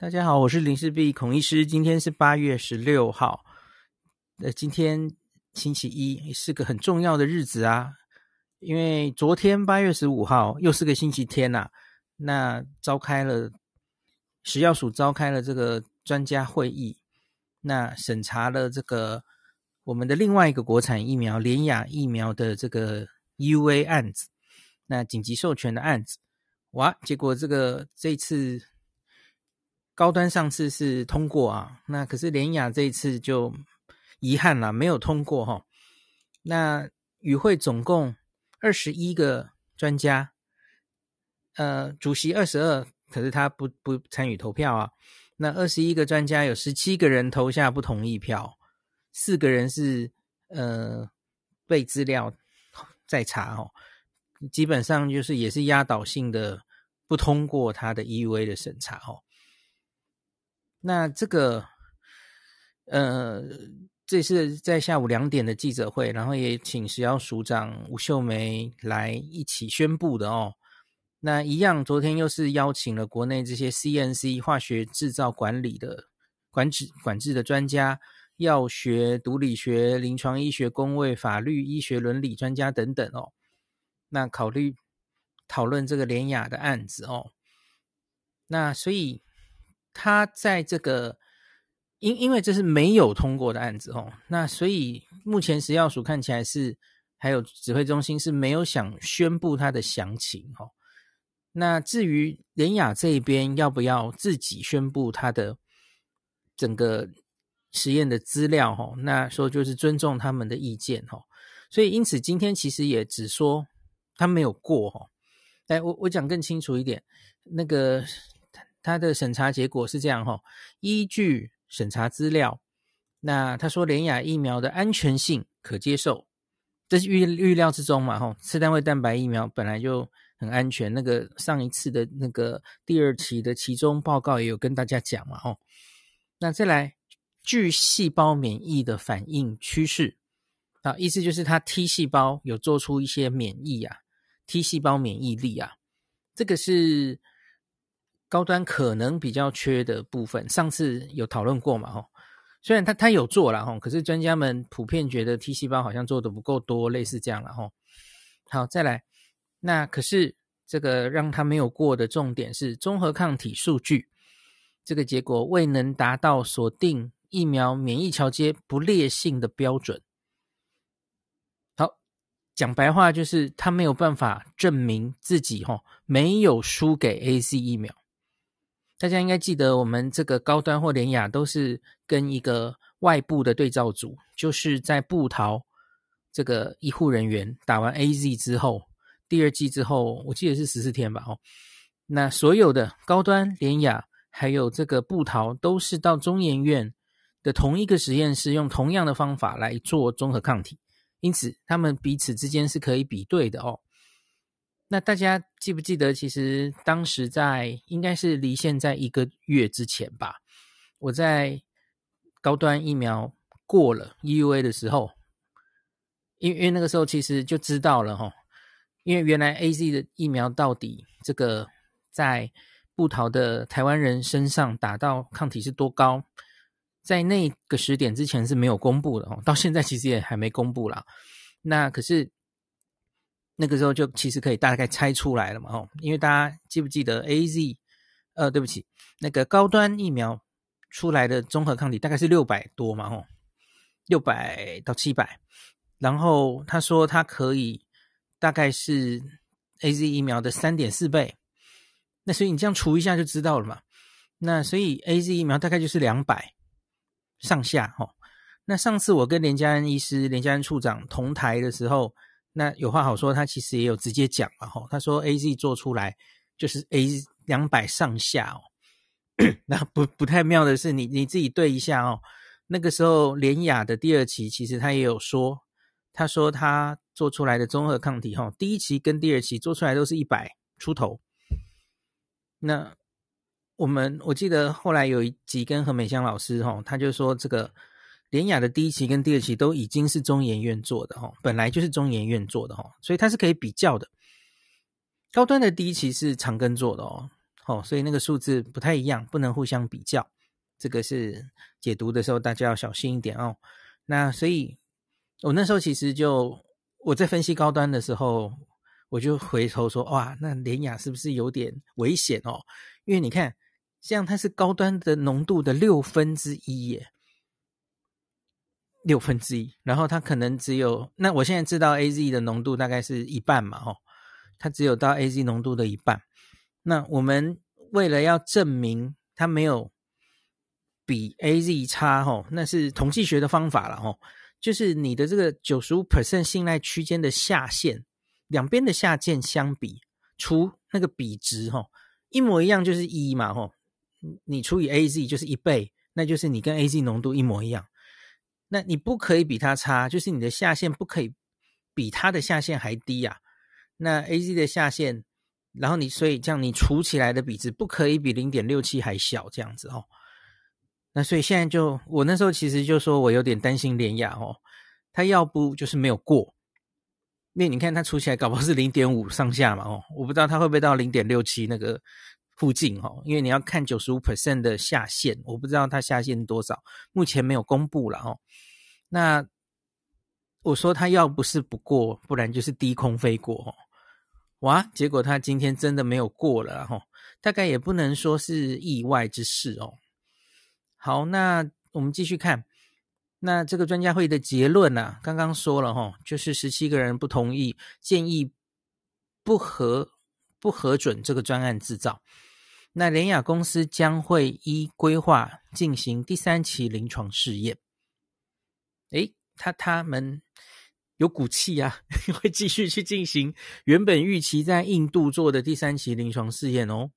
大家好，我是林氏璧孔医师。今天是八月十六号，呃，今天星期一是个很重要的日子啊，因为昨天八月十五号又是个星期天呐、那召开了食药署召开了这个专家会议，那审查了这个我们的另外一个国产疫苗联亚疫苗的这个 UA 案子，那紧急授权的案子，哇，结果这个这次。高端上次是通过啊，那可是联雅这一次就遗憾了，没有通过哈。那与会总共二十一个专家，呃，主席二十二，可是他不不参与投票啊。那二十一个专家有十七个人投下不同意票，四个人是呃备资料在查哦，基本上就是也是压倒性的不通过他的 EUA 的审查哦。那这个，呃，这是在下午两点的记者会，然后也请食药署长吴秀梅来一起宣布的哦。那一样，昨天又是邀请了国内这些 CNC 化学制造管理的管制管制的专家、药学、毒理学、临床医学、公卫、法律、医学伦理专家等等哦。那考虑讨论这个联雅的案子哦。那所以。他在这个，因因为这是没有通过的案子哦，那所以目前食药署看起来是还有指挥中心是没有想宣布它的详情哦。那至于联雅这一边要不要自己宣布它的整个实验的资料哦，那说就是尊重他们的意见哦。所以因此今天其实也只说他没有过哦。哎，我我讲更清楚一点，那个。他的审查结果是这样哈，依据审查资料，那他说联亚疫苗的安全性可接受，这是预预料之中嘛哈。次单位蛋白疫苗本来就很安全，那个上一次的那个第二期的期中报告也有跟大家讲嘛哈。那再来，巨细胞免疫的反应趋势啊，意思就是它 T 细胞有做出一些免疫啊，T 细胞免疫力啊，这个是。高端可能比较缺的部分，上次有讨论过嘛？吼，虽然他他有做了吼，可是专家们普遍觉得 T 细胞好像做的不够多，类似这样了吼。好，再来，那可是这个让他没有过的重点是综合抗体数据，这个结果未能达到锁定疫苗免疫桥接不劣性的标准。好，讲白话就是他没有办法证明自己吼没有输给 A C 疫苗。大家应该记得，我们这个高端或联雅都是跟一个外部的对照组，就是在布桃这个医护人员打完 AZ 之后，第二剂之后，我记得是十四天吧，哦，那所有的高端、联雅还有这个布桃都是到中研院的同一个实验室，用同样的方法来做综合抗体，因此他们彼此之间是可以比对的哦。那大家记不记得，其实当时在应该是离现在一个月之前吧，我在高端疫苗过了 EUA 的时候，因为因为那个时候其实就知道了齁，因为原来 AZ 的疫苗到底这个在布桃的台湾人身上打到抗体是多高，在那个时点之前是没有公布的哦，到现在其实也还没公布啦。那可是。那个时候就其实可以大概猜出来了嘛，吼，因为大家记不记得 AZ，呃，对不起，那个高端疫苗出来的综合抗体大概是六百多嘛，吼，六百到七百，然后他说他可以大概是 AZ 疫苗的三点四倍，那所以你这样除一下就知道了嘛，那所以 AZ 疫苗大概就是两百上下，吼，那上次我跟连家恩医师、连家恩处长同台的时候。那有话好说，他其实也有直接讲嘛，吼，他说 AZ 做出来就是 A 两百上下哦，那不不太妙的是，你你自己对一下哦，那个时候联雅的第二期其实他也有说，他说他做出来的综合抗体哈，第一期跟第二期做出来都是一百出头，那我们我记得后来有一集跟何美香老师哈，他就说这个。联雅的第一期跟第二期都已经是中研院做的哈，本来就是中研院做的哈，所以它是可以比较的。高端的第一期是长庚做的哦，哦，所以那个数字不太一样，不能互相比较。这个是解读的时候大家要小心一点哦。那所以，我那时候其实就我在分析高端的时候，我就回头说，哇，那联雅是不是有点危险哦？因为你看，像它是高端的浓度的六分之一耶，六分之一，然后它可能只有，那我现在知道 AZ 的浓度大概是一半嘛，哦，它只有到 AZ 浓度的一半。那我们为了要证明它没有比 AZ 差，吼，那是统计学的方法了，吼，就是你的这个九十五 percent 信赖区间的下限，两边的下限相比，除那个比值，吼，一模一样就是一嘛，吼，你除以 AZ 就是一倍，那就是你跟 AZ 浓度一模一样，那你不可以比它差，就是你的下限不可以比它的下限还低呀，那 AZ 的下限。然后你所以这样你除起来的比值不可以比零点六七还小这样子哦。那所以现在就我那时候其实就说我有点担心联亚哦，他要不就是没有过，因为你看他除起来搞不好是零点五上下嘛哦，我不知道他会不会到零点六七那个附近哦，因为你要看九十五 percent 的下限，我不知道他下限多少，目前没有公布了哦。那我说他要不是不过，不然就是低空飞过哦。哇！结果他今天真的没有过了哈，大概也不能说是意外之事哦。好，那我们继续看，那这个专家会的结论呢、啊？刚刚说了哈，就是十七个人不同意，建议不核不核准这个专案制造。那联雅公司将会依规划进行第三期临床试验。诶，他他们。有骨气啊，会继续去进行原本预期在印度做的第三期临床试验哦。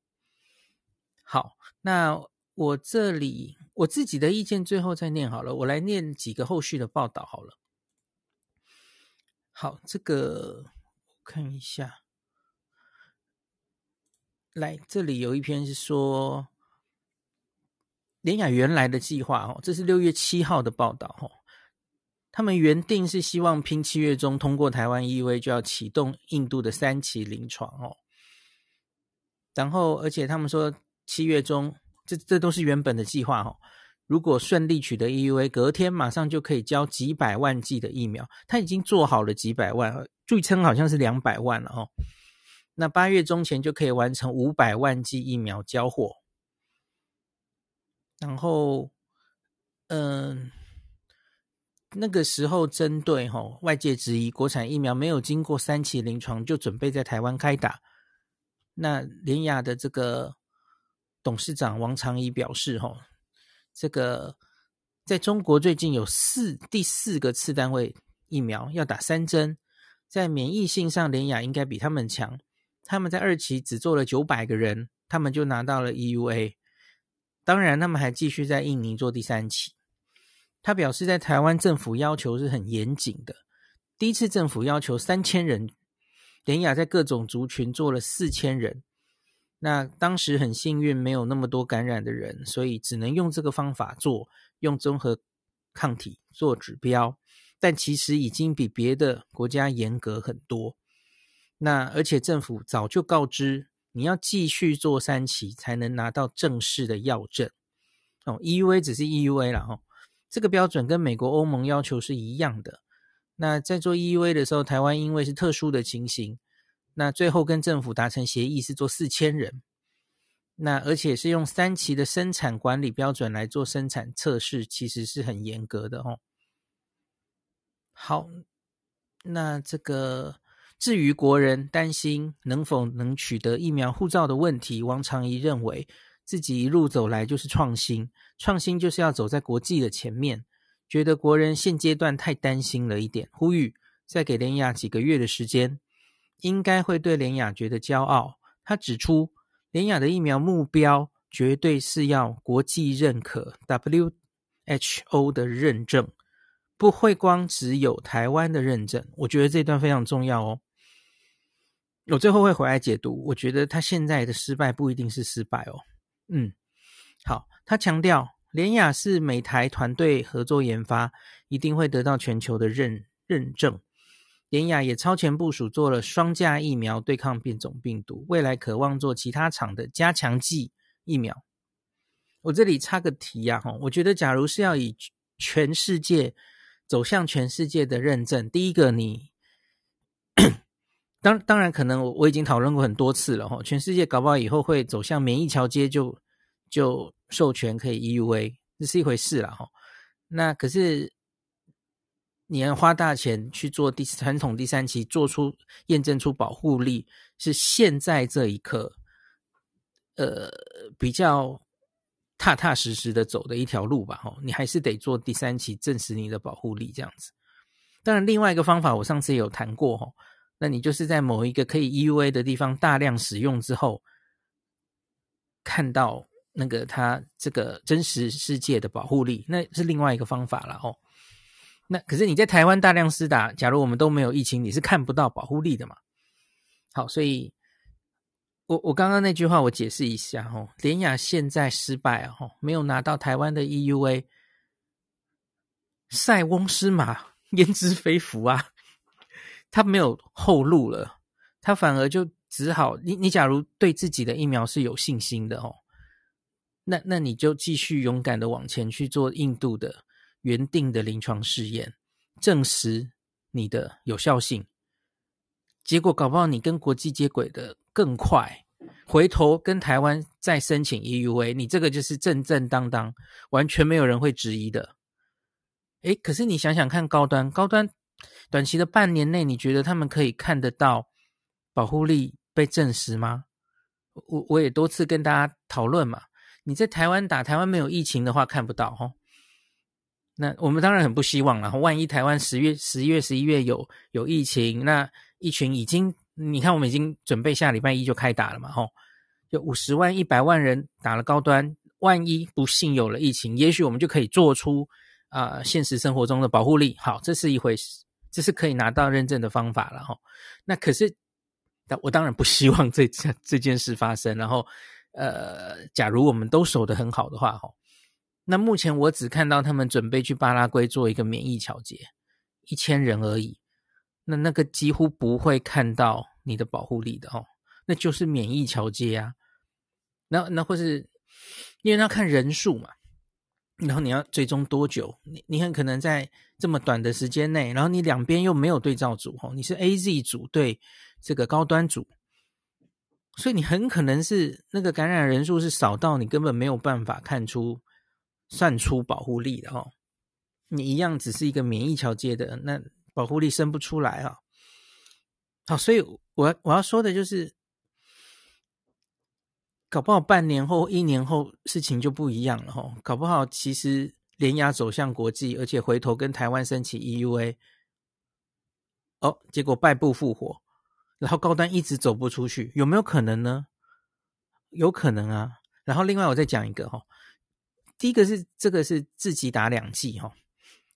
好，那我这里我自己的意见最后再念好了，我来念几个后续的报道好了。好，这个看一下，来这里有一篇是说联雅原来的计划哦，这是六月七号的报道哦。他们原定是希望拼七月中通过台湾 EUA 就要启动印度的三期临床哦，然后而且他们说七月中这这都是原本的计划哦，如果顺利取得 EUA，隔天马上就可以交几百万剂的疫苗，他已经做好了几百万，据称好像是两百万了哦，那八月中前就可以完成五百万剂疫苗交货，然后嗯。那个时候，针对吼外界质疑国产疫苗没有经过三期临床就准备在台湾开打，那联雅的这个董事长王长仪表示，吼这个在中国最近有四第四个次单位疫苗要打三针，在免疫性上联雅应该比他们强，他们在二期只做了九百个人，他们就拿到了 EUA，当然他们还继续在印尼做第三期。他表示，在台湾政府要求是很严谨的。第一次政府要求三千人，联雅在各种族群做了四千人。那当时很幸运，没有那么多感染的人，所以只能用这个方法做，用综合抗体做指标。但其实已经比别的国家严格很多。那而且政府早就告知，你要继续做三期才能拿到正式的药证。哦，EUA 只是 EUA 了哈。这个标准跟美国、欧盟要求是一样的。那在做 EUA 的时候，台湾因为是特殊的情形，那最后跟政府达成协议是做四千人，那而且是用三期的生产管理标准来做生产测试，其实是很严格的哦。好，那这个至于国人担心能否能取得疫苗护照的问题，王长仪认为。自己一路走来就是创新，创新就是要走在国际的前面。觉得国人现阶段太担心了一点，呼吁再给联雅几个月的时间，应该会对联雅觉得骄傲。他指出，联雅的疫苗目标绝对是要国际认可 WHO 的认证，不会光只有台湾的认证。我觉得这段非常重要哦。我最后会回来解读，我觉得他现在的失败不一定是失败哦。嗯，好。他强调，联雅是美台团队合作研发，一定会得到全球的认认证。联雅也超前部署做了双价疫苗对抗变种病毒，未来可望做其他厂的加强剂疫苗。我这里插个题呀，哈，我觉得假如是要以全世界走向全世界的认证，第一个你，当当然可能我已经讨论过很多次了，哈，全世界搞不好以后会走向免疫桥接就就授权可以 EUA，这是一回事了，哈。那可是。你要花大钱去做第传统第三期，做出验证出保护力，是现在这一刻，呃，比较踏踏实实的走的一条路吧。吼，你还是得做第三期，证实你的保护力这样子。当然，另外一个方法，我上次也有谈过，吼，那你就是在某一个可以 EUA 的地方大量使用之后，看到那个它这个真实世界的保护力，那是另外一个方法了，吼。那可是你在台湾大量施打，假如我们都没有疫情，你是看不到保护力的嘛？好，所以我我刚刚那句话我解释一下哦，联雅现在失败哦，没有拿到台湾的 EUA，塞翁失马焉知非福啊，他没有后路了，他反而就只好你你假如对自己的疫苗是有信心的哦，那那你就继续勇敢的往前去做印度的。原定的临床试验证实你的有效性，结果搞不好你跟国际接轨的更快，回头跟台湾再申请 EUA，你这个就是正正当当，完全没有人会质疑的。诶，可是你想想看，高端高端短期的半年内，你觉得他们可以看得到保护力被证实吗？我我也多次跟大家讨论嘛，你在台湾打，台湾没有疫情的话，看不到齁。那我们当然很不希望了。万一台湾十月、十一月、十一月有有疫情，那一群已经，你看我们已经准备下礼拜一就开打了嘛，吼，就五十万、一百万人打了高端，万一不幸有了疫情，也许我们就可以做出啊、现实生活中的保护力。好，这是一回事，这是可以拿到认证的方法了，吼。那可是，但我当然不希望这这这件事发生。然后，呃，假如我们都守得很好的话，吼。那目前我只看到他们准备去巴拉圭做一个免疫桥接，一千人而已。那那个几乎不会看到你的保护力的哦，那就是免疫桥接啊。那那或是因为要看人数嘛，然后你要追踪多久？你你很可能在这么短的时间内，然后你两边又没有对照组哦，你是 AZ 组对这个高端组，所以你很可能是那个感染人数是少到你根本没有办法看出。算出保护力的哦，你一样只是一个免疫桥接的，那保护力生不出来啊。好，所以我我要说的就是，搞不好半年后、一年后事情就不一样了哈。搞不好其实联雅走向国际，而且回头跟台湾申请 EUA，哦，结果败部复活，然后高端一直走不出去，有没有可能呢？有可能啊。然后另外我再讲一个哈。第一个是这个是自己打两剂哈，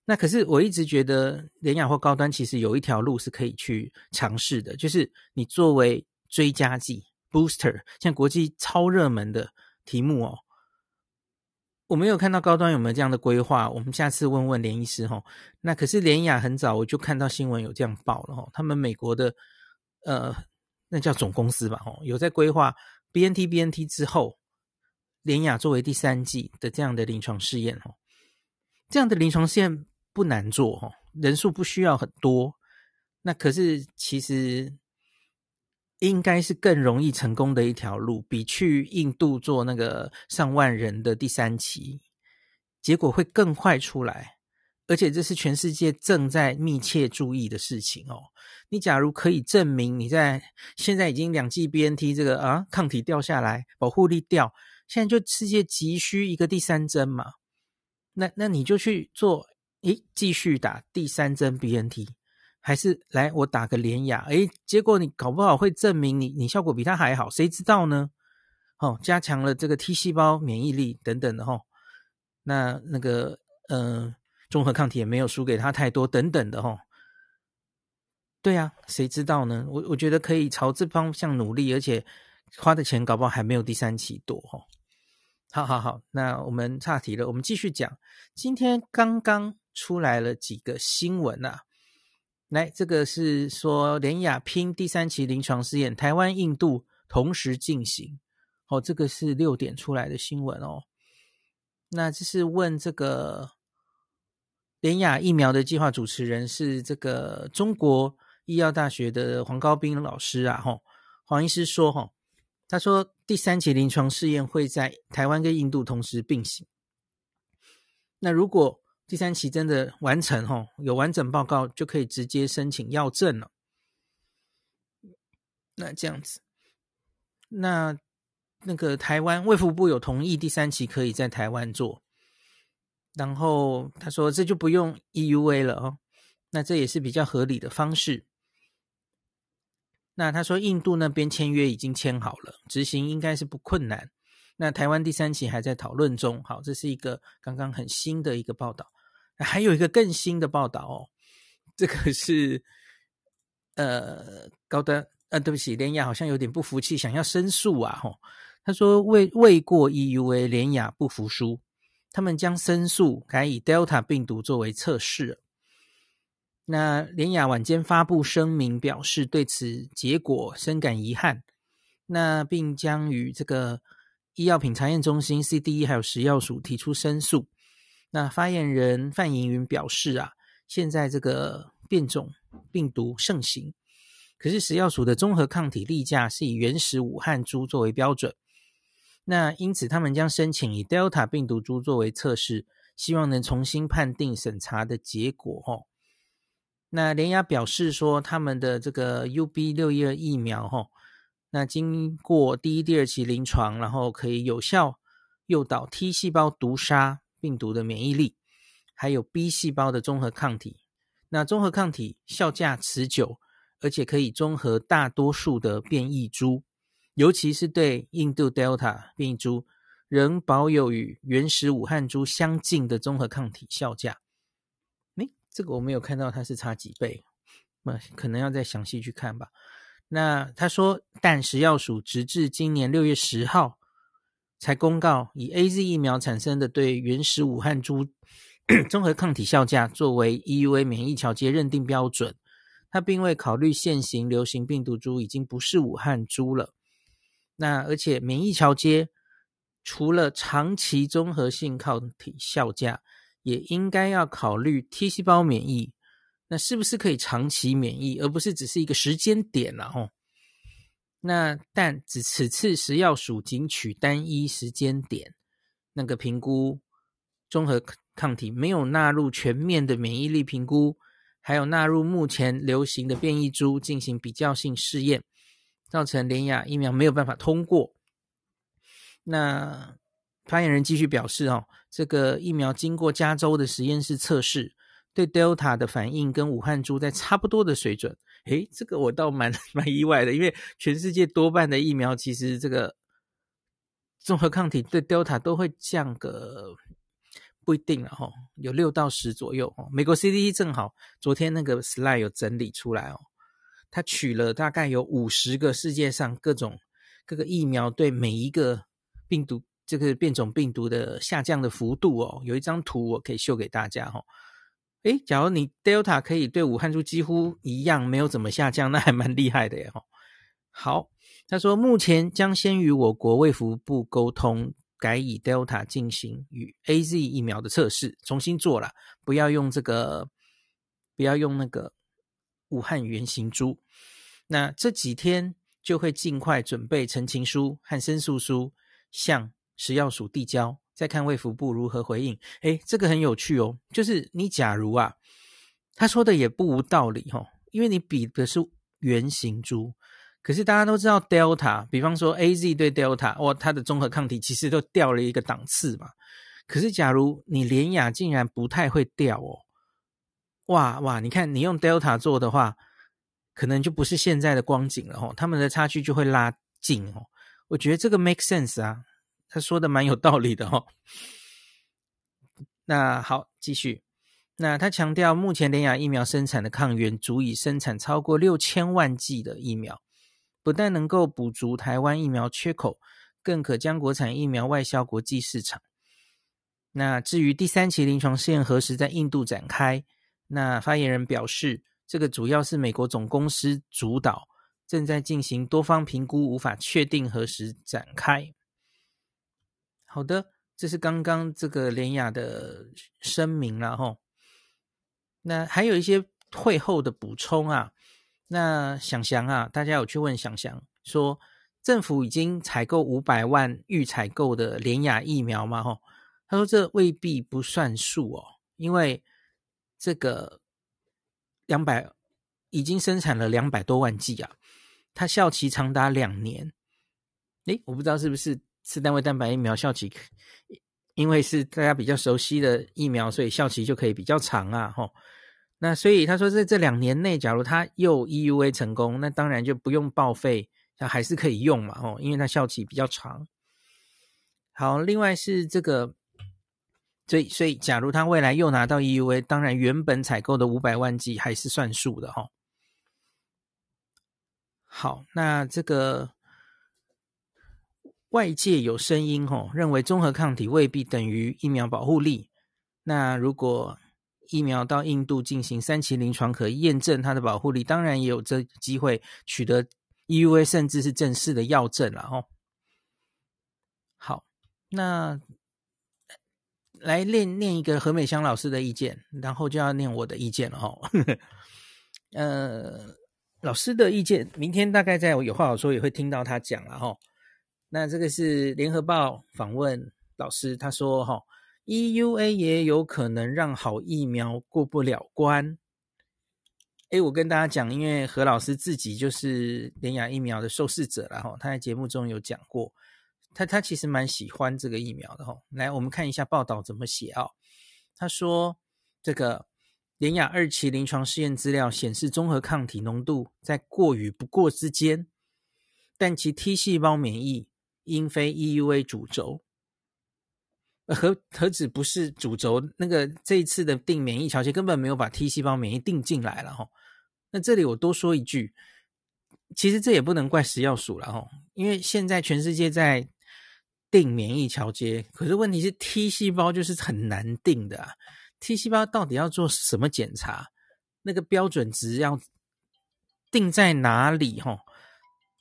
那可是我一直觉得联雅或高端其实有一条路是可以去尝试的，就是你作为追加剂 booster，像国际超热门的题目哦，我没有看到高端有没有这样的规划，我们下次问问连医师哈。那可是联雅很早我就看到新闻有这样报了哈，他们美国的呃那叫总公司吧哈，有在规划 BNT BNT 之后。联雅作为第三季的这样的临床试验，哦，这样的临床试验不难做，哈，人数不需要很多，那可是其实应该是更容易成功的一条路，比去印度做那个上万人的第三期，结果会更快出来，而且这是全世界正在密切注意的事情哦。你假如可以证明你在现在已经两剂 BNT 这个啊抗体掉下来，保护力掉。现在就世界急需一个第三针嘛，那那你就去做，诶，继续打第三针 BNT，还是来我打个联亚，诶，结果你搞不好会证明你你效果比他还好，谁知道呢？哦，加强了这个 T 细胞免疫力等等的哈、那那个呃综合抗体也没有输给他太多等等的哈、哦，对呀、谁知道呢？我我觉得可以朝这方向努力，而且。花的钱搞不好还没有第三期多哈，好好好，那我们岔题了，我们继续讲。今天刚刚出来了几个新闻啊，来，这个是说联雅拼第三期临床试验，台湾、印度同时进行。哦，这个是六点出来的新闻哦。那这是问这个联雅疫苗的计划主持人是这个中国医药大学的黄高斌老师啊。吼，黄医师说，吼，他说第三期临床试验会在台湾跟印度同时并行。那如果第三期真的完成，吼，有完整报告，就可以直接申请药证了。那这样子，那那个台湾卫福部有同意第三期可以在台湾做，然后他说这就不用 EUA 了哦，那这也是比较合理的方式。那他说印度那边签约已经签好了，执行应该是不困难。那台湾第三期还在讨论中。好，这是一个刚刚很新的一个报道。还有一个更新的报道哦，这个是呃高端呃，对不起，联雅好像有点不服气，想要申诉啊。吼，他说未未过 EUA，联雅不服输，他们将申诉，改以 Delta 病毒作为测试。那联雅晚间发布声明，表示对此结果深感遗憾，那并将与这个医药品查验中心 CDE 还有食药署提出申诉。那发言人范莹云表示啊，现在这个变种病毒盛行，可是食药署的综合抗体例假是以原始武汉株作为标准，那因此他们将申请以 Delta 病毒株作为测试，希望能重新判定审查的结果。吼，那联雅表示说，他们的这个 UB 六一二疫苗，吼，那经过第一、第二期临床，然后可以有效诱导 T 细胞毒杀。病毒的免疫力，还有 B 细胞的综合抗体，那综合抗体效价持久，而且可以中和大多数的变异株，尤其是对印度 Delta 变异株，仍保有与原始武汉株相近的综合抗体效价。诶，这个我没有看到它是差几倍，那可能要再详细去看吧。那他说，但食药署直至今年六月十号。才公告以 AZ 疫苗产生的对原始武汉株 综合抗体效价作为 EUA 免疫桥接认定标准，它并未考虑现行流行病毒株已经不是武汉株了。那而且免疫桥接除了长期综合性抗体效价，也应该要考虑 T 细胞免疫，那是不是可以长期免疫，而不是只是一个时间点了？吼。那但只此次食药署仅取单一时间点那个评估综合抗体，没有纳入全面的免疫力评估，还有纳入目前流行的变异株进行比较性试验，造成联亚疫苗没有办法通过。那发言人继续表示，哦，这个疫苗经过加州的实验室测试，对 Delta 的反应跟武汉株在差不多的水准。诶，这个我倒蛮 蛮意外的，因为全世界多半的疫苗其实这个综合抗体对 Delta 都会降个不一定了哈，有六到十左右哦。美国 CDC 正好昨天那个 slide 有整理出来哦，它取了大概有五十个世界上各种各个疫苗对每一个病毒这个变种病毒的下降的幅度哦，有一张图我可以秀给大家哈。诶，假如你 Delta 可以对武汉株几乎一样，没有怎么下降，那还蛮厉害的耶！哈，好，他说目前将先与我国卫福部沟通，改以 Delta 进行与 AZ 疫苗的测试，重新做了，不要用这个，不要用那个武汉原型株。那这几天就会尽快准备陈情书和申诉书，向食药署递交。再看卫福部如何回应，诶，这个很有趣哦。就是你假如啊，他说的也不无道理哦，因为你比的是原型株，可是大家都知道 Delta，比方说 AZ 对 Delta，哇，它的综合抗体其实都掉了一个档次嘛。可是假如你连亚竟然不太会掉哦，哇哇，你看你用 Delta 做的话，可能就不是现在的光景了哦，他们的差距就会拉近哦。我觉得这个 make sense 啊。他说的蛮有道理的哦。那好，继续。那他强调，目前联亚疫苗生产的抗原足以生产超过六千万剂的疫苗，不但能够补足台湾疫苗缺口，更可将国产疫苗外销国际市场。那至于第三期临床试验何时在印度展开，那发言人表示，这个主要是美国总公司主导，正在进行多方评估，无法确定何时展开。好的，这是刚刚这个联雅的声明了哈。那还有一些会后的补充啊。那想想啊，大家有去问想想说，政府已经采购五百万预采购的联雅疫苗吗？哈，他说这未必不算数哦，因为这个两百已经生产了两百多万剂啊，它效期长达两年。诶，我不知道是不是次单位蛋白疫苗效期，因为是大家比较熟悉的疫苗，所以效期就可以比较长啊，哈。那所以他说，在这两年内，假如他又 EUA 成功，那当然就不用报废，那还是可以用嘛，哦，因为它效期比较长。好，另外是这个，所以所以，假如他未来又拿到 EUA，当然原本采购的五百万剂还是算数的哈。好，那这个外界有声音吼，认为中和抗体未必等于疫苗保护力。那如果疫苗到印度进行三期临床，可验证它的保护力，当然也有这机会取得 EUA，甚至是正式的药证了哦。好，那来念念一个何美香老师的意见，然后就要念我的意见了哈。呃，老师的意见，明天大概在我有话好说也会听到他讲了哈。那这个是联合报访问老师，他说哈。EUA 也有可能让好疫苗过不了关。诶，我跟大家讲，因为何老师自己就是联亚疫苗的受试者了哈，他在节目中有讲过，他他其实蛮喜欢这个疫苗的哈。来，我们看一下报道怎么写啊？他说，这个联亚二期临床试验资料显示，中和抗体浓度在过与不过之间，但其 T 细胞免疫英非 EUA 主轴。何何止不是主轴？那个这一次的定免疫桥接根本没有把 T 细胞免疫定进来了哈。那这里我多说一句，其实这也不能怪食药署了哈，因为现在全世界在定免疫桥接，可是问题是 T 细胞就是很难定的啊。T 细胞到底要做什么检查？那个标准值要定在哪里？哈，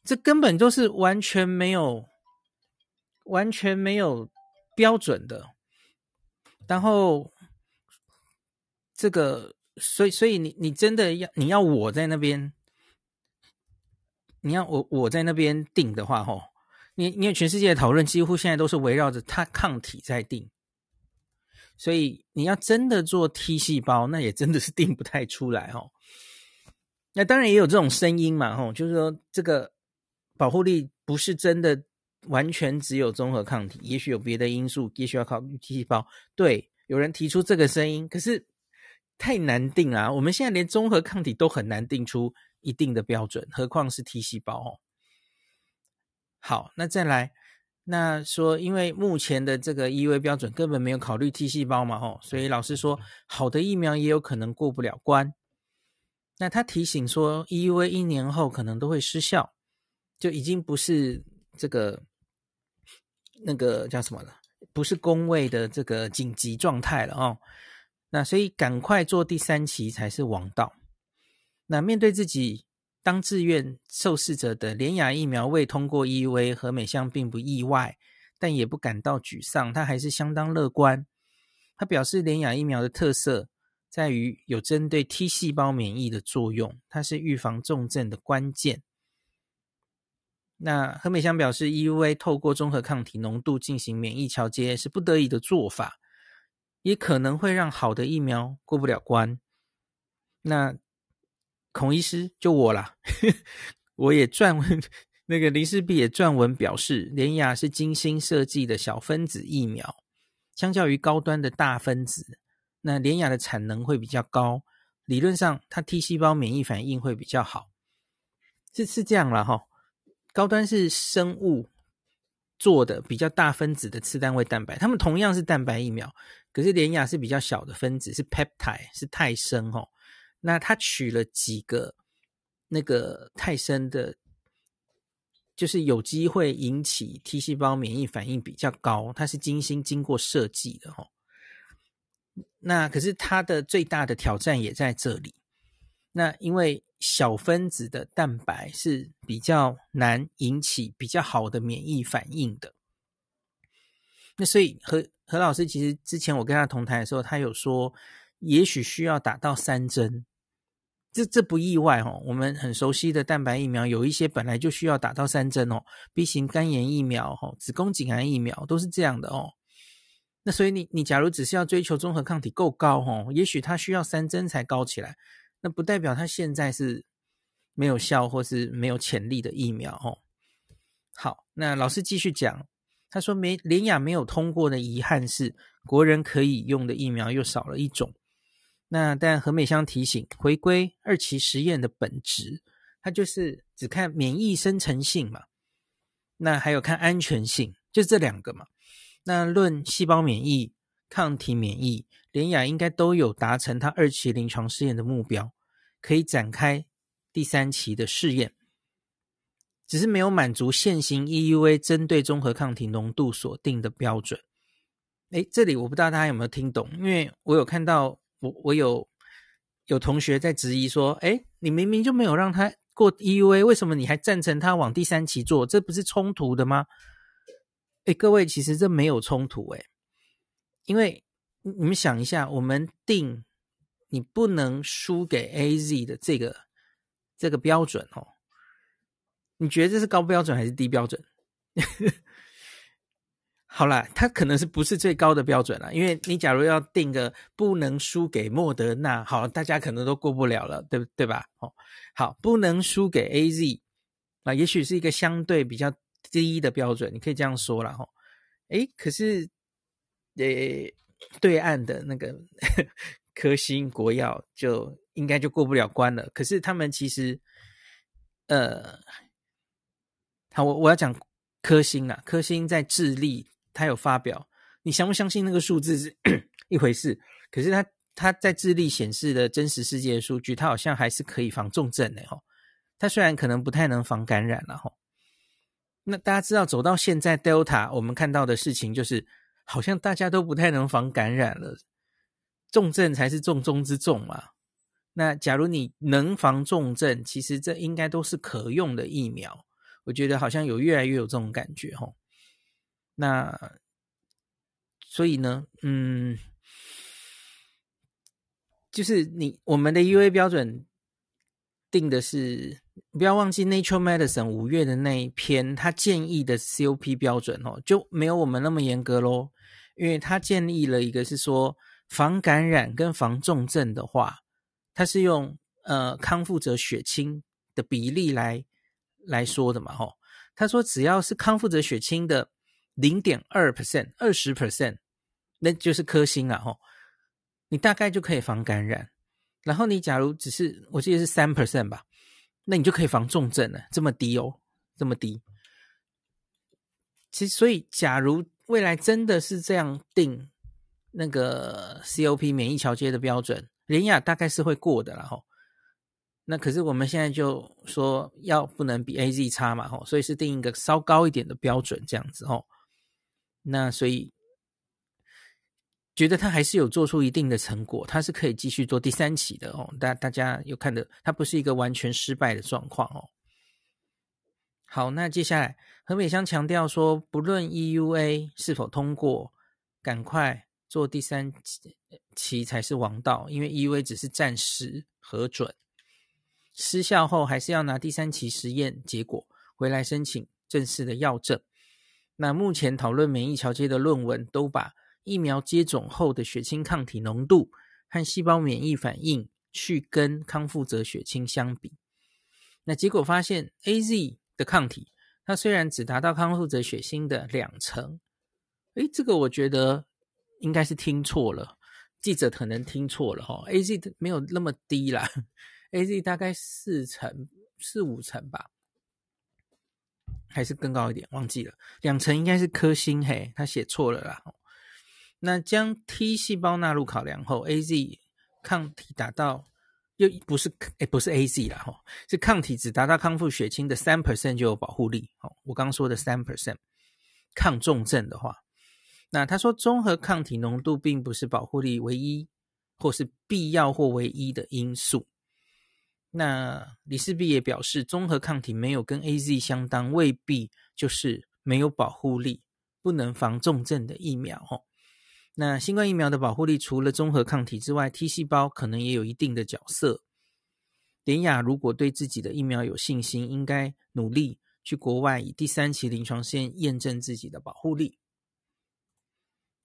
这根本就是完全没有，完全没有。标准的，然后这个，所以，所以你你真的要你要我在那边，你要我我在那边定的话，吼，你因为全世界的讨论几乎现在都是围绕着它抗体在定，所以你要真的做 T 细胞，那也真的是定不太出来，吼。那当然也有这种声音嘛，吼，就是说这个保护力不是真的。完全只有综合抗体，也许有别的因素，也许要考虑 T 细胞。对，有人提出这个声音，可是太难定了啊。我们现在连综合抗体都很难定出一定的标准，何况是 T 细胞哦。好，那再来，那说因为目前的这个 EUA 标准根本没有考虑 T 细胞嘛，哦，所以老师说好的疫苗也有可能过不了关。那他提醒说，EUA 一年后可能都会失效，就已经不是这个。那个叫什么了？不是工位的这个紧急状态了哦。那所以赶快做第三期才是王道。那面对自己当志愿受试者的联雅疫苗未通过 EUA，何美香并不意外，但也不感到沮丧，他还是相当乐观。他表示，联雅疫苗的特色在于有针对 T 细胞免疫的作用，它是预防重症的关键。那何美香表示，EUA 透过综合抗体浓度进行免疫桥接是不得已的做法，也可能会让好的疫苗过不了关。那孔医师就我啦，我也撰文，那个林氏璧也撰文表示，联雅是精心设计的小分子疫苗，相较于高端的大分子，那联雅的产能会比较高，理论上它 T 细胞免疫反应会比较好，是是这样了哈。高端是生物做的比较大分子的次单位蛋白，它们同样是蛋白疫苗，可是联亚是比较小的分子，是 peptide，是泰生哦。那它取了几个那个泰生的，就是有机会引起 T 细胞免疫反应比较高，它是精心经过设计的哦。那可是它的最大的挑战也在这里，那因为小分子的蛋白是比较难引起比较好的免疫反应的。那所以何何老师其实之前我跟他同台的时候，他有说，也许需要打到三针。这这不意外哦，我们很熟悉的蛋白疫苗，有一些本来就需要打到三针哦，B 型肝炎疫苗、哦，子宫颈癌疫苗都是这样的哦。那所以你你假如只是要追求中和抗体够高哦，也许它需要三针才高起来，那不代表它现在是没有效或是没有潜力的疫苗哦。好，那老师继续讲，他说没联雅没有通过的遗憾是国人可以用的疫苗又少了一种。那但何美香提醒，回归二期实验的本质，它就是只看免疫生成性嘛，那还有看安全性，就这两个嘛。那论细胞免疫、抗体免疫，联雅应该都有达成它二期临床试验的目标，可以展开第三期的试验，只是没有满足现行 EUA 针对中和抗体浓度所定的标准。诶，这里我不知道大家有没有听懂，因为我有看到。我我有有同学在质疑说，哎，你明明就没有让他过 EUA，为什么你还赞成他往第三期做？这不是冲突的吗？哎，各位，其实这没有冲突哎，因为你们想一下，我们定你不能输给 AZ 的这个这个标准哦，你觉得这是高标准还是低标准？好啦，它可能是不是最高的标准了？因为你假如要定个不能输给莫德纳，好，大家可能都过不了了，对不对吧？哦，好，不能输给 AZ 啊，也许是一个相对比较低的标准，你可以这样说了哈。诶，可是，呃，对岸的那个科兴国药就应该就过不了关了。可是他们其实，呃，好，我我要讲科兴啊，科兴在智利。他有发表，你相不相信那个数字是一回事，可是他他在智利显示的真实世界的数据，他好像还是可以防重症的吼。他虽然可能不太能防感染了吼。那大家知道走到现在 Delta，我们看到的事情就是，好像大家都不太能防感染了，重症才是重中之重嘛。那假如你能防重症，其实这应该都是可用的疫苗。我觉得好像有越来越有这种感觉吼。那所以呢，嗯，就是你我们的 U A 标准定的是，不要忘记 Nature Medicine 五月的那一篇，他建议的 COP 标准哦，就没有我们那么严格咯，因为他建议了一个是说防感染跟防重症的话，他是用呃康复者血清的比例来来说的嘛，吼，他说只要是康复者血清的。零点二 percent，二十 percent，那就是科兴啊！吼，你大概就可以防感染。然后你假如只是，我记得是三 percent 吧，那你就可以防重症了。这么低哦，这么低。其实，所以假如未来真的是这样定那个 COP 免疫桥接的标准，联亚大概是会过的了吼。那可是我们现在就说要不能比 AZ 差嘛吼，所以是定一个稍高一点的标准这样子吼。那所以觉得他还是有做出一定的成果，他是可以继续做第三期的哦。大大家有看的，他不是一个完全失败的状况哦。好，那接下来何美香强调说，不论 EUA 是否通过，赶快做第三期才是王道，因为 EUA 只是暂时核准，失效后还是要拿第三期实验结果回来申请正式的药证。那目前讨论免疫桥接的论文，都把疫苗接种后的血清抗体浓度和细胞免疫反应去跟康复者血清相比。那结果发现，AZ 的抗体，它虽然只达到康复者血清的两成，诶，这个我觉得应该是听错了，记者可能听错了哈，AZ 没有那么低啦，AZ 大概四成、四五成吧。还是更高一点，忘记了，两成应该是科兴，嘿，他写错了啦。那将 T 细胞纳入考量后，AZ 抗体达到又不是诶不是 AZ 啦，吼，是抗体只达到康复血清的三 percent 就有保护力。哦，我刚刚说的三 percent 抗重症的话，那他说综合抗体浓度并不是保护力唯一或是必要或唯一的因素。那李世璧也表示，综合抗体没有跟 AZ 相当，未必就是没有保护力，不能防重症的疫苗哦。那新冠疫苗的保护力除了综合抗体之外，T 细胞可能也有一定的角色。典雅如果对自己的疫苗有信心，应该努力去国外以第三期临床试验验证自己的保护力。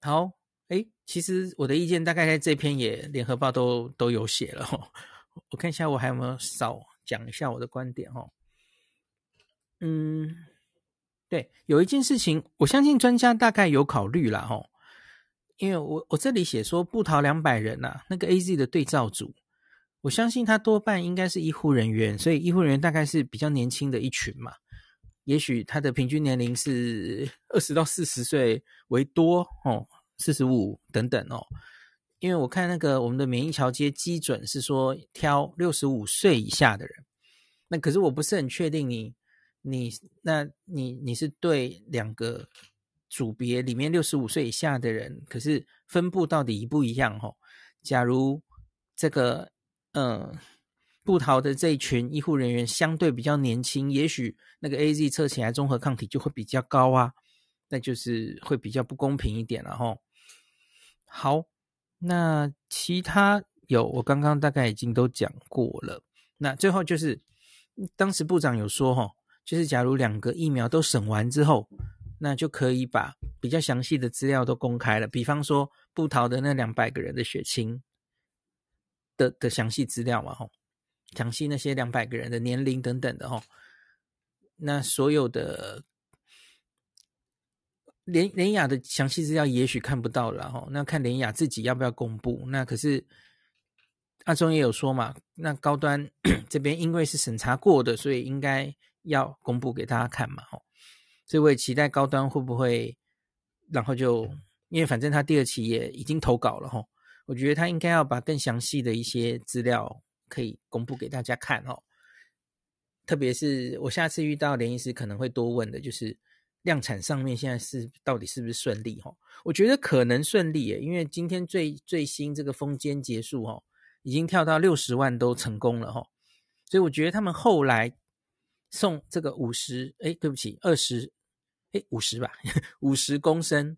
好，哎，其实我的意见大概在这篇也联合报都都有写了哦。我看一下我还有没有少讲一下我的观点哦。嗯，对，有一件事情，我相信专家大概有考虑了哦。因为我我这里写说不逃两百人呐、啊，那个 AZ 的对照组，我相信他多半应该是医护人员，所以医护人员大概是比较年轻的一群嘛，也许他的平均年龄是二十到四十岁为多哦，四十五等等哦。因为我看那个我们的免疫桥接基准是说挑六十五岁以下的人，那可是我不是很确定你你那你你是对两个。组别里面六十五岁以下的人，可是分布到底一不一样？哦，假如这个嗯，布桃的这一群医护人员相对比较年轻，也许那个 AZ 测起来综合抗体就会比较高啊，那就是会比较不公平一点了哈。好，那其他有我刚刚大概已经都讲过了。那最后就是当时部长有说哈，就是假如两个疫苗都审完之后。那就可以把比较详细的资料都公开了，比方说布桃的那两百个人的血清的的详细资料嘛，吼，详细那些两百个人的年龄等等的，哦，那所有的联联亚的详细资料也许看不到了，吼，那看联亚自己要不要公布。那可是阿中也有说嘛，那高端 这边因为是审查过的，所以应该要公布给大家看嘛，吼。所以我也期待高端会不会，然后就因为反正他第二期也已经投稿了哈，我觉得他应该要把更详细的一些资料可以公布给大家看哦。特别是我下次遇到连医师可能会多问的，就是量产上面现在是到底是不是顺利哈？我觉得可能顺利耶，因为今天最最新这个封间结束哦，已经跳到六十万都成功了哈，所以我觉得他们后来送这个五十，哎，对不起，二十。哎，五十吧，五十公升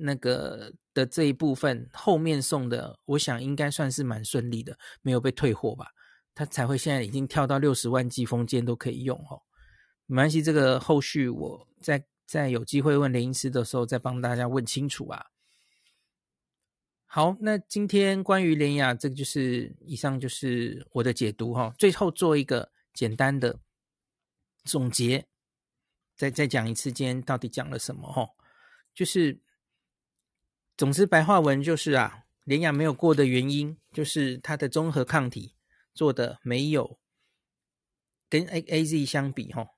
那个的这一部分后面送的，我想应该算是蛮顺利的，没有被退货吧？他才会现在已经跳到六十万剂封缄都可以用哦。没关系，这个后续我在在有机会问林医师的时候再帮大家问清楚啊。好，那今天关于联亚，这个就是以上就是我的解读哈。最后做一个简单的总结。再再讲一次，今天到底讲了什么？哦，就是，总之白话文就是啊，联雅没有过的原因，就是它的综合抗体做的没有跟 A A Z 相比，吼，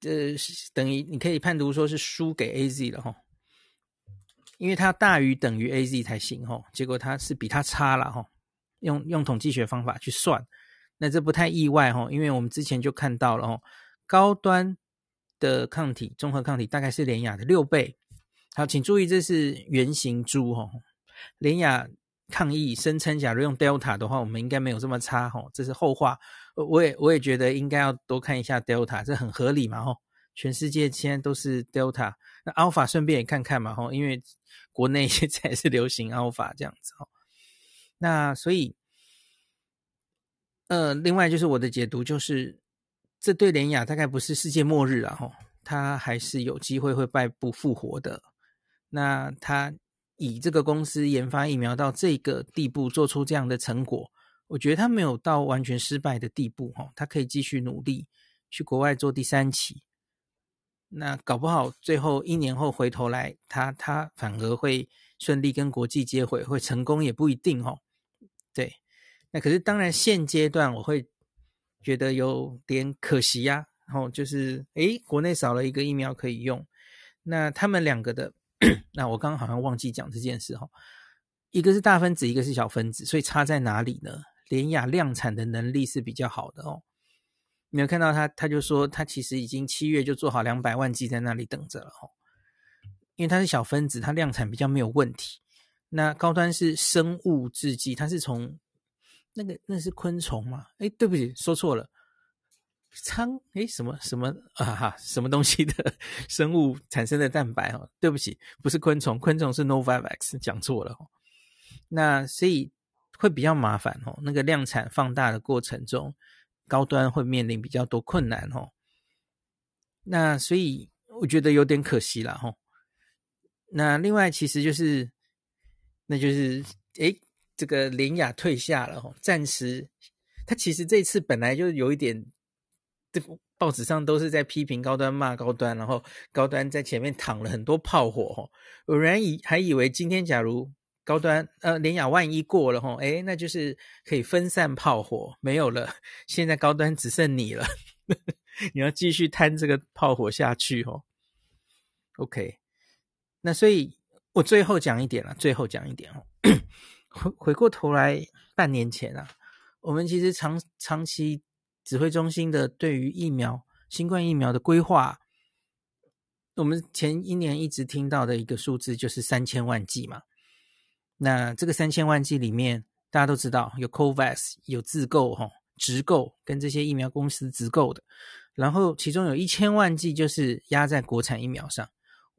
这等于你可以判读说是输给 A Z 了，吼，因为它大于等于 A Z 才行，吼，结果它是比它差了，吼，用用统计学方法去算，那这不太意外，吼，因为我们之前就看到了，哦。高端的抗体，综合抗体大概是联雅的六倍。好，请注意，这是原型株哦。连雅抗议声称，假如用 Delta 的话，我们应该没有这么差哦。这是后话。我也我也觉得应该要多看一下 Delta，这很合理嘛吼。全世界现在都是 Delta，那 Alpha 顺便也看看嘛吼，因为国内 现在是流行 Alpha 这样子哦。那所以，呃，另外就是我的解读就是。这对连雅大概不是世界末日啊，吼，他还是有机会会败不复活的。那他以这个公司研发疫苗到这个地步，做出这样的成果，我觉得他没有到完全失败的地步，哈，他可以继续努力去国外做第三期。那搞不好最后一年后回头来，他他反而会顺利跟国际接轨，会成功也不一定，哦。对，那可是当然现阶段我会。觉得有点可惜呀、啊，然后就是，诶，国内少了一个疫苗可以用。那他们两个的，那我刚刚好像忘记讲这件事哈，一个是大分子，一个是小分子，所以差在哪里呢？联雅量产的能力是比较好的哦。没有看到他，他就说他其实已经七月就做好两百万剂在那里等着了哦。因为它是小分子，它量产比较没有问题。那高端是生物制剂，它是从那个那是昆虫吗？哎，对不起，说错了。仓哎，什么什么啊哈，什么东西的生物产生的蛋白哦？对不起，不是昆虫，昆虫是 Novavax，讲错了哦。那所以会比较麻烦哦。那个量产放大的过程中，高端会面临比较多困难哦。那所以我觉得有点可惜了哈。那另外其实就是，那就是哎，这个林雅退下了哦，暂时。他其实这次本来就有一点。这报纸上都是在批评高端，骂高端，然后高端在前面躺了很多炮火。有人以还以为今天假如高端呃联雅万一过了吼，诶，那就是可以分散炮火，没有了。现在高端只剩你了，你要继续摊这个炮火下去哦。OK，那所以我最后讲一点了，最后讲一点哦。回回过头来，半年前啊，我们其实长长期。指挥中心的对于疫苗、新冠疫苗的规划，我们前一年一直听到的一个数字就是三千万剂嘛。那这个三千万剂里面，大家都知道有 COVAX 有自购哈，直购跟这些疫苗公司直购的，然后其中有一千万剂就是压在国产疫苗上，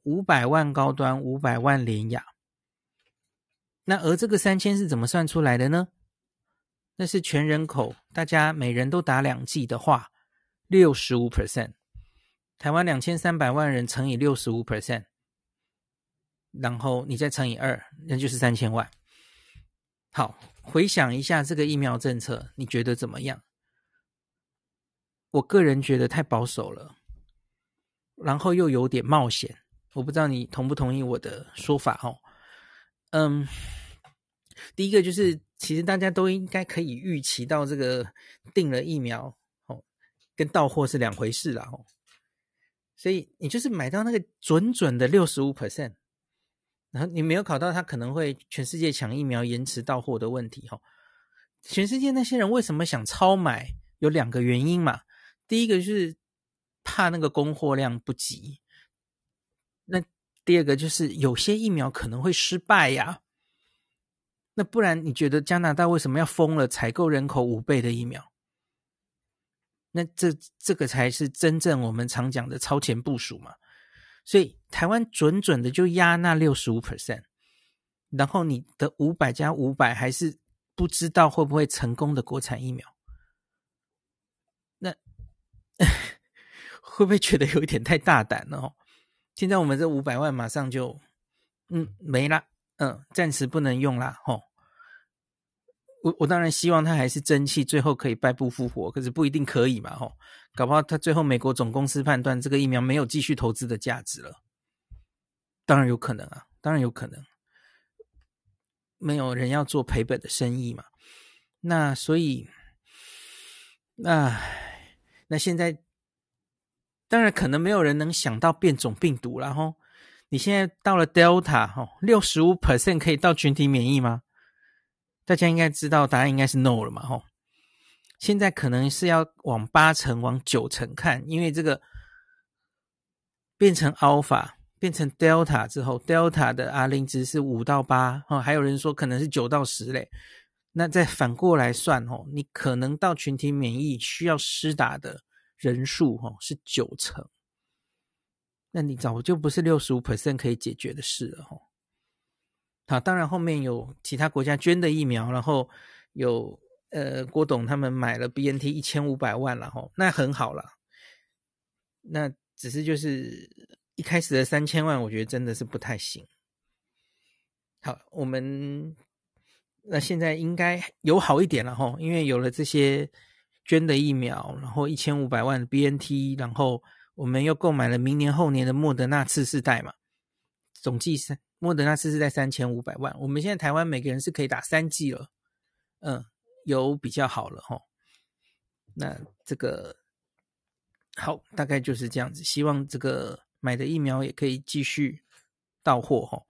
五百万高端，五百万联亚。那而这个三千是怎么算出来的呢？那是全人口，大家每人都打两剂的话，六十五 percent。台湾两千三百万人乘以六十五 percent，然后你再乘以二，那就是三千万。好，回想一下这个疫苗政策，你觉得怎么样？我个人觉得太保守了，然后又有点冒险。我不知道你同不同意我的说法哦。嗯，第一个就是。其实大家都应该可以预期到，这个订了疫苗哦，跟到货是两回事啦哦。所以你就是买到那个准准的六十五 percent，然后你没有考到他可能会全世界抢疫苗延迟到货的问题哦。全世界那些人为什么想超买？有两个原因嘛。第一个就是怕那个供货量不及，那第二个就是有些疫苗可能会失败呀。那不然你觉得加拿大为什么要封了采购人口五倍的疫苗？那这这个才是真正我们常讲的超前部署嘛。所以台湾准准的就压那六十五 percent，然后你的五百加五百还是不知道会不会成功的国产疫苗，那 会不会觉得有一点太大胆了？哦，现在我们这五百万马上就嗯没了。嗯，暂时不能用啦，吼。我我当然希望他还是争气，最后可以败部复活，可是不一定可以嘛，吼。搞不好他最后美国总公司判断这个疫苗没有继续投资的价值了，当然有可能啊，当然有可能。没有人要做赔本的生意嘛，那所以，那那现在，当然可能没有人能想到变种病毒了，吼。你现在到了 Delta 哈，六十五 percent 可以到群体免疫吗？大家应该知道答案应该是 no 了嘛，吼。现在可能是要往八成、往九成看，因为这个变成 Alpha 变成 Delta 之后，Delta 的 R 零值是五到八，哦，还有人说可能是九到十嘞。那再反过来算，哦，你可能到群体免疫需要施打的人数，哦，是九成。那你早就不是六十五 percent 可以解决的事了吼。好，当然后面有其他国家捐的疫苗，然后有呃郭董他们买了 BNT 一千五百万了吼，那很好了。那只是就是一开始的三千万，我觉得真的是不太行。好，我们那现在应该有好一点了吼，因为有了这些捐的疫苗，然后一千五百万的 BNT，然后。我们又购买了明年后年的莫德纳次世代嘛，总计三莫德纳次世代三千五百万。我们现在台湾每个人是可以打三剂了，嗯，有比较好了齁。那这个好，大概就是这样子。希望这个买的疫苗也可以继续到货齁。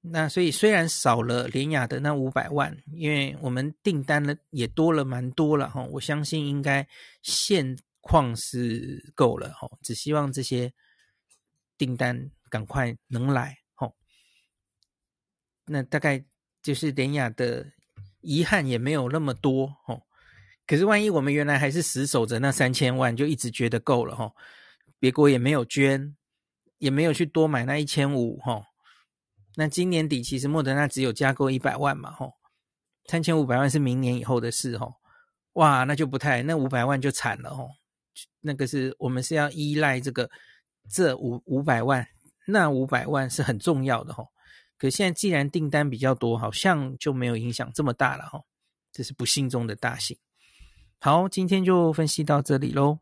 那所以虽然少了联雅的那五百万，因为我们订单呢也多了蛮多了哈。我相信应该现况是够了吼，只希望这些订单赶快能来吼。那大概就是典雅的遗憾也没有那么多哦。可是万一我们原来还是死守着那三千万，就一直觉得够了哈，别国也没有捐，也没有去多买那一千五哈。那今年底其实莫德纳只有加购一百万嘛哈，三千五百万是明年以后的事哈。哇，那就不太，那五百万就惨了哦。那个是我们是要依赖这个这五五百万，那五百万是很重要的哈。可现在既然订单比较多，好像就没有影响这么大了哈。这是不幸中的大幸。好，今天就分析到这里喽。